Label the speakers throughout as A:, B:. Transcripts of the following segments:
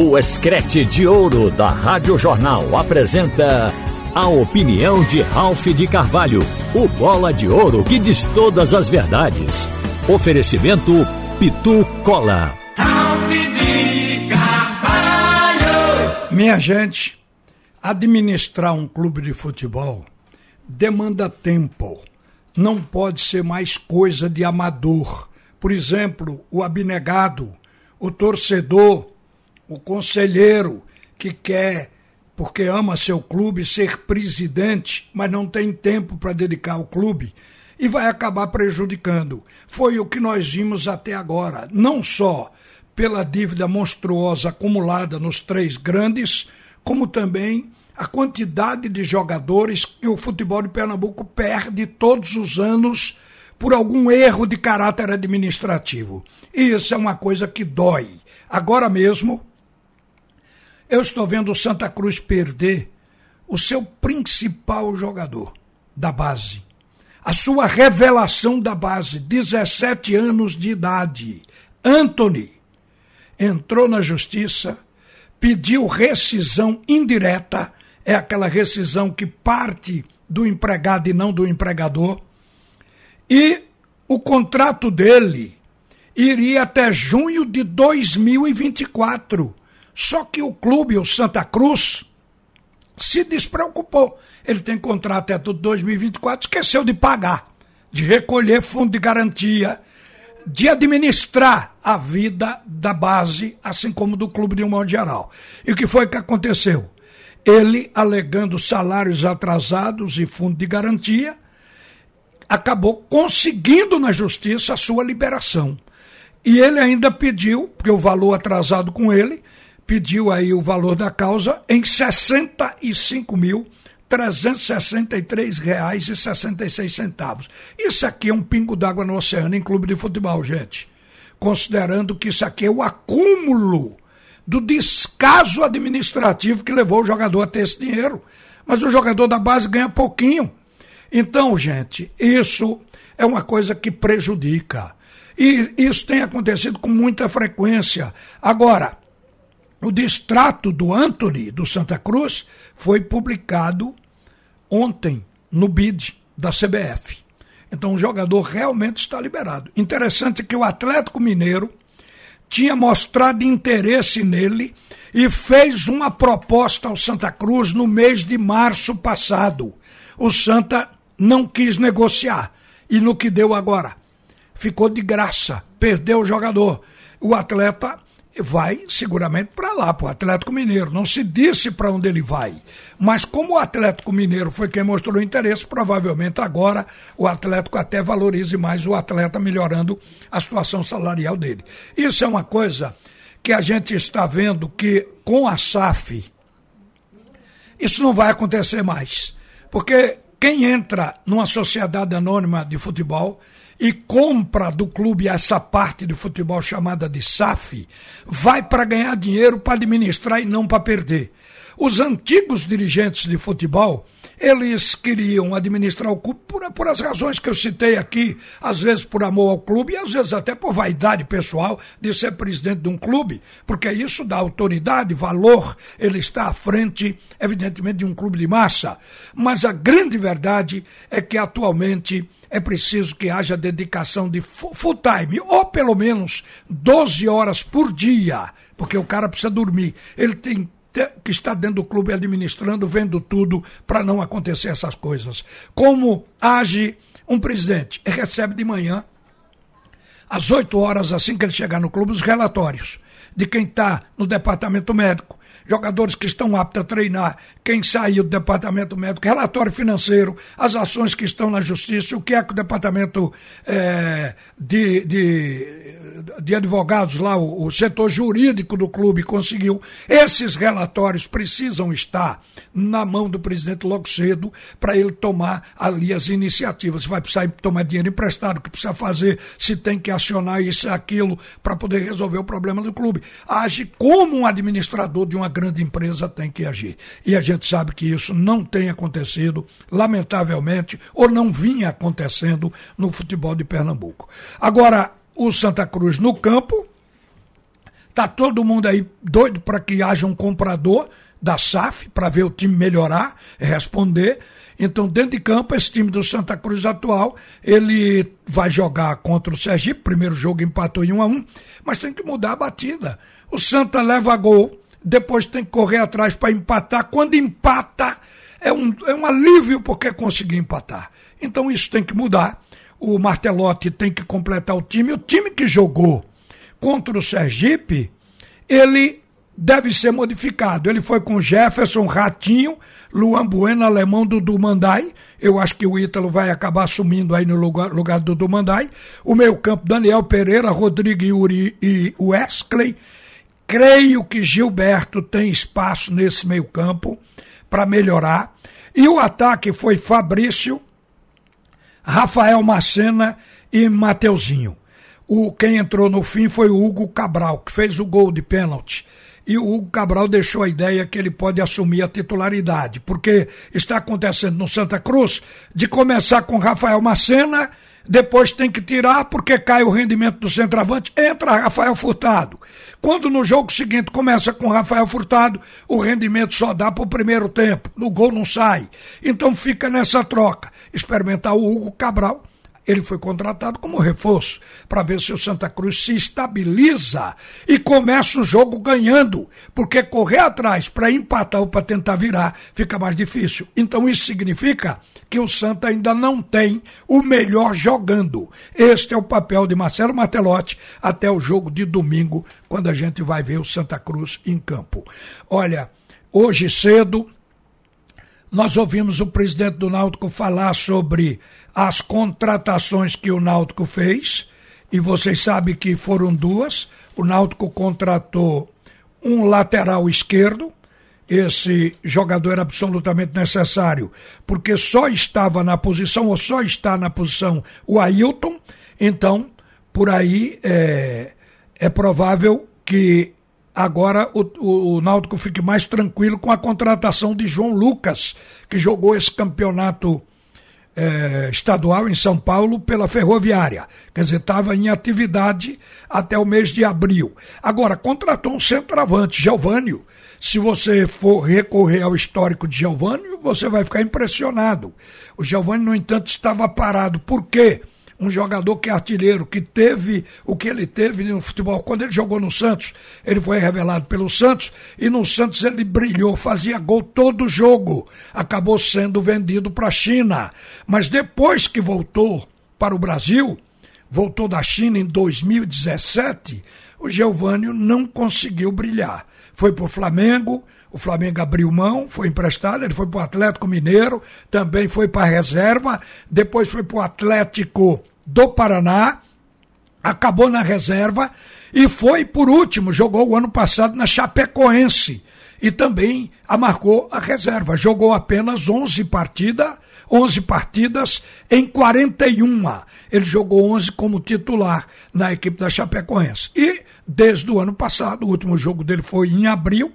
A: O Escrete de Ouro da Rádio Jornal apresenta a opinião de Ralph de Carvalho, o bola de ouro que diz todas as verdades. Oferecimento Pitu Cola.
B: Ralph de Carvalho.
C: Minha gente, administrar um clube de futebol demanda tempo. Não pode ser mais coisa de amador. Por exemplo, o abnegado, o torcedor o conselheiro que quer, porque ama seu clube, ser presidente, mas não tem tempo para dedicar ao clube e vai acabar prejudicando. Foi o que nós vimos até agora, não só pela dívida monstruosa acumulada nos três grandes, como também a quantidade de jogadores que o futebol de Pernambuco perde todos os anos por algum erro de caráter administrativo. E isso é uma coisa que dói. Agora mesmo, eu estou vendo o Santa Cruz perder o seu principal jogador da base. A sua revelação da base, 17 anos de idade. Anthony entrou na justiça, pediu rescisão indireta, é aquela rescisão que parte do empregado e não do empregador. E o contrato dele iria até junho de 2024. Só que o clube, o Santa Cruz, se despreocupou. Ele tem contrato até 2024, esqueceu de pagar, de recolher fundo de garantia, de administrar a vida da base, assim como do clube de um modo geral. E o que foi que aconteceu? Ele, alegando salários atrasados e fundo de garantia, acabou conseguindo na justiça a sua liberação. E ele ainda pediu, porque o valor atrasado com ele, pediu aí o valor da causa em R$ 65.363,66. Isso aqui é um pingo d'água no oceano em clube de futebol, gente. Considerando que isso aqui é o acúmulo do descaso administrativo que levou o jogador a ter esse dinheiro. Mas o jogador da base ganha pouquinho. Então, gente, isso é uma coisa que prejudica. E isso tem acontecido com muita frequência. Agora, o distrato do Anthony, do Santa Cruz, foi publicado ontem no BID da CBF. Então o jogador realmente está liberado. Interessante que o Atlético Mineiro tinha mostrado interesse nele e fez uma proposta ao Santa Cruz no mês de março passado. O Santa não quis negociar. E no que deu agora? Ficou de graça, perdeu o jogador. O atleta vai seguramente para lá, para o Atlético Mineiro. Não se disse para onde ele vai. Mas como o Atlético Mineiro foi quem mostrou interesse, provavelmente agora o Atlético até valorize mais o atleta, melhorando a situação salarial dele. Isso é uma coisa que a gente está vendo que com a SAF isso não vai acontecer mais. Porque quem entra numa sociedade anônima de futebol e compra do clube essa parte de futebol chamada de SAF, vai para ganhar dinheiro para administrar e não para perder. Os antigos dirigentes de futebol, eles queriam administrar o clube por, por as razões que eu citei aqui, às vezes por amor ao clube e às vezes até por vaidade pessoal de ser presidente de um clube, porque isso dá autoridade, valor, ele está à frente, evidentemente, de um clube de massa. Mas a grande verdade é que atualmente é preciso que haja dedicação de full time, ou pelo menos 12 horas por dia, porque o cara precisa dormir. Ele tem que está dentro do clube administrando, vendo tudo, para não acontecer essas coisas. Como age um presidente? Ele recebe de manhã, às 8 horas, assim que ele chegar no clube, os relatórios de quem está no departamento médico, jogadores que estão aptos a treinar, quem saiu do departamento médico, relatório financeiro, as ações que estão na justiça, o que é que o departamento é, de, de, de, advogados lá, o, o setor jurídico do clube conseguiu. Esses relatórios precisam estar na mão do presidente logo cedo para ele tomar ali as iniciativas. Vai precisar tomar dinheiro emprestado, o que precisa fazer, se tem que acionar isso aquilo para poder resolver o problema do clube. Age como um administrador de uma grande empresa tem que agir. E a gente sabe que isso não tem acontecido, lamentavelmente, ou não vinha acontecendo no futebol de Pernambuco. Agora, o Santa Cruz no campo Tá todo mundo aí doido para que haja um comprador da SAF para ver o time melhorar, responder. Então, dentro de campo, esse time do Santa Cruz atual, ele vai jogar contra o Sergipe, primeiro jogo empatou em 1 a 1, mas tem que mudar a batida. O Santa leva gol, depois tem que correr atrás para empatar. Quando empata, é um, é um alívio porque conseguiu empatar. Então isso tem que mudar. O Martelotti tem que completar o time. O time que jogou contra o Sergipe, ele deve ser modificado. Ele foi com Jefferson, Ratinho, Luan Bueno, alemão do Dumandai. Eu acho que o Ítalo vai acabar assumindo aí no lugar, lugar do Dumandai. O meio campo, Daniel Pereira, Rodrigo Yuri e Wesley. Creio que Gilberto tem espaço nesse meio campo para melhorar. E o ataque foi Fabrício, Rafael Macena e Mateuzinho. O, quem entrou no fim foi o Hugo Cabral, que fez o gol de pênalti. E o Hugo Cabral deixou a ideia que ele pode assumir a titularidade, porque está acontecendo no Santa Cruz de começar com Rafael Macena depois tem que tirar porque cai o rendimento do centroavante, entra Rafael Furtado. Quando no jogo seguinte começa com Rafael Furtado, o rendimento só dá para o primeiro tempo, o gol não sai. Então fica nessa troca. Experimentar o Hugo Cabral ele foi contratado como reforço para ver se o Santa Cruz se estabiliza e começa o jogo ganhando, porque correr atrás para empatar ou para tentar virar fica mais difícil. Então isso significa que o Santa ainda não tem o melhor jogando. Este é o papel de Marcelo Martelotti até o jogo de domingo, quando a gente vai ver o Santa Cruz em campo. Olha, hoje cedo nós ouvimos o presidente do Náutico falar sobre as contratações que o Náutico fez, e vocês sabem que foram duas. O Náutico contratou um lateral esquerdo, esse jogador era absolutamente necessário, porque só estava na posição, ou só está na posição, o Ailton. Então, por aí é, é provável que agora o, o, o Náutico fique mais tranquilo com a contratação de João Lucas, que jogou esse campeonato é, estadual em São Paulo pela Ferroviária. Quer dizer, estava em atividade até o mês de abril. Agora, contratou um centroavante, Gelvânio. Se você for recorrer ao histórico de Gelvânio, você vai ficar impressionado. O Gelvânio, no entanto, estava parado. Por quê? Um jogador que é artilheiro, que teve o que ele teve no futebol. Quando ele jogou no Santos, ele foi revelado pelo Santos e no Santos ele brilhou, fazia gol todo jogo. Acabou sendo vendido para a China. Mas depois que voltou para o Brasil, voltou da China em 2017, o Geovânio não conseguiu brilhar. Foi para o Flamengo, o Flamengo abriu mão, foi emprestado, ele foi para o Atlético Mineiro, também foi para a reserva, depois foi para o Atlético do Paraná, acabou na reserva e foi, por último, jogou o ano passado na Chapecoense e também marcou a reserva. Jogou apenas 11 partidas, 11 partidas em 41. Ele jogou 11 como titular na equipe da Chapecoense. E desde o ano passado, o último jogo dele foi em abril,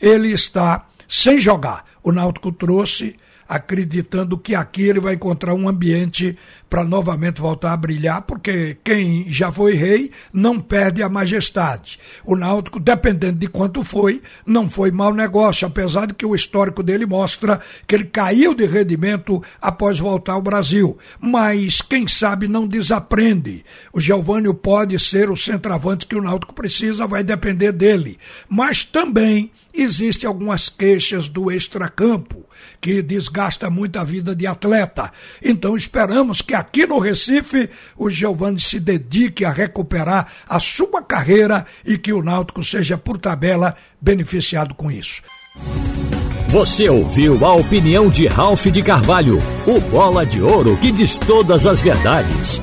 C: ele está sem jogar. O Náutico trouxe acreditando que aqui ele vai encontrar um ambiente para novamente voltar a brilhar, porque quem já foi rei não perde a majestade. O Náutico, dependendo de quanto foi, não foi mau negócio, apesar de que o histórico dele mostra que ele caiu de rendimento após voltar ao Brasil. Mas quem sabe não desaprende. O Giovânio pode ser o centroavante que o Náutico precisa, vai depender dele. Mas também existem algumas queixas do extracampo, que desgasta muito a vida de atleta. Então esperamos que aqui no Recife o Giovanni se dedique a recuperar a sua carreira e que o Náutico seja, por tabela, beneficiado com isso.
A: Você ouviu a opinião de Ralph de Carvalho, o bola de ouro que diz todas as verdades.